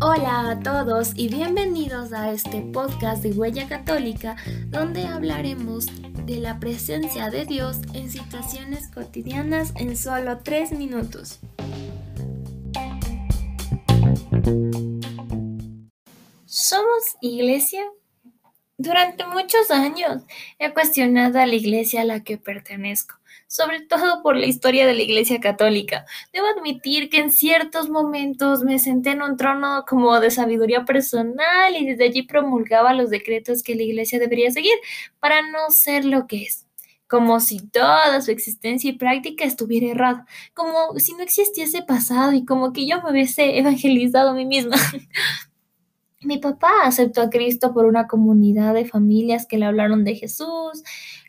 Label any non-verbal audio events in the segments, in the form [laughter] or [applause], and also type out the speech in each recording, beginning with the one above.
Hola a todos y bienvenidos a este podcast de Huella Católica donde hablaremos de la presencia de Dios en situaciones cotidianas en solo tres minutos. ¿Somos iglesia? Durante muchos años he cuestionado a la iglesia a la que pertenezco sobre todo por la historia de la Iglesia Católica. Debo admitir que en ciertos momentos me senté en un trono como de sabiduría personal y desde allí promulgaba los decretos que la Iglesia debería seguir para no ser lo que es como si toda su existencia y práctica estuviera errada, como si no existiese pasado y como que yo me hubiese evangelizado a mí misma. [laughs] Mi papá aceptó a Cristo por una comunidad de familias que le hablaron de Jesús,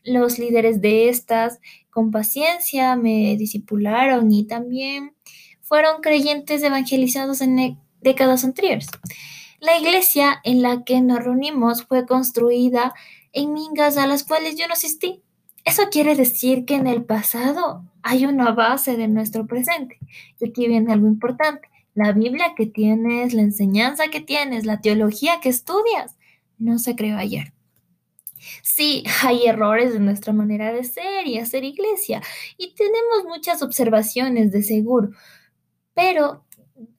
los líderes de estas con paciencia me discipularon y también fueron creyentes evangelizados en e-, décadas anteriores. La iglesia en la que nos reunimos fue construida en mingas a las cuales yo no asistí. Eso quiere decir que en el pasado hay una base de nuestro presente. Y aquí viene algo importante. La Biblia que tienes, la enseñanza que tienes, la teología que estudias, no se creó ayer. Sí, [laughs] hay errores en nuestra manera de ser y hacer iglesia y tenemos muchas observaciones de seguro, pero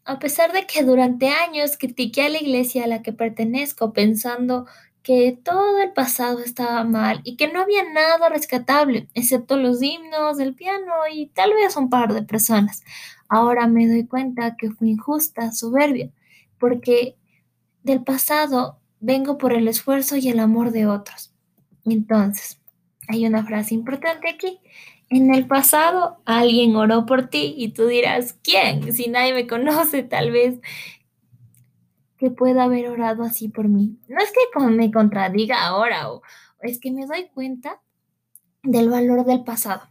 a pesar de que durante años critiqué a la iglesia a la que pertenezco pensando que todo el pasado estaba mal y que no había nada rescatable, excepto los himnos, el piano y tal vez un par de personas. Ahora me doy cuenta que fui injusta, soberbia, porque del pasado vengo por el esfuerzo y el amor de otros. Entonces, hay una frase importante aquí. En el pasado alguien oró por ti y tú dirás, ¿quién? Si nadie me conoce, tal vez que pueda haber orado así por mí. No es que me contradiga ahora o es que me doy cuenta del valor del pasado.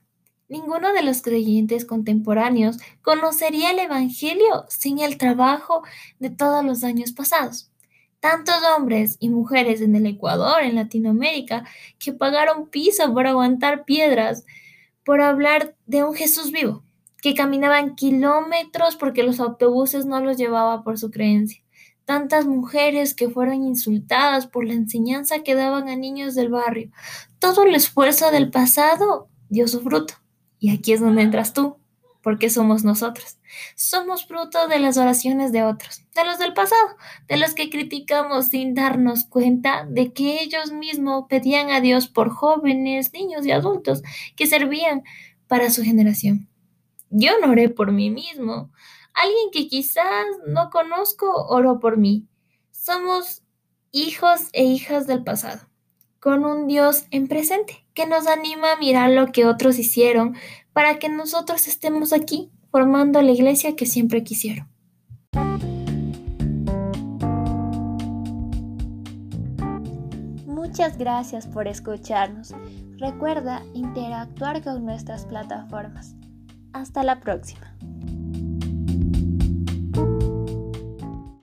Ninguno de los creyentes contemporáneos conocería el Evangelio sin el trabajo de todos los años pasados tantos hombres y mujeres en el Ecuador, en Latinoamérica, que pagaron piso por aguantar piedras, por hablar de un Jesús vivo, que caminaban kilómetros porque los autobuses no los llevaba por su creencia. Tantas mujeres que fueron insultadas por la enseñanza que daban a niños del barrio. Todo el esfuerzo del pasado dio su fruto. Y aquí es donde entras tú, porque somos nosotros. Somos fruto de las oraciones de otros, de los del pasado, de los que criticamos sin darnos cuenta de que ellos mismos pedían a Dios por jóvenes, niños y adultos que servían para su generación. Yo no oré por mí mismo. Alguien que quizás no conozco oró por mí. Somos hijos e hijas del pasado, con un Dios en presente que nos anima a mirar lo que otros hicieron para que nosotros estemos aquí formando la iglesia que siempre quisieron. Muchas gracias por escucharnos. Recuerda interactuar con nuestras plataformas. Hasta la próxima.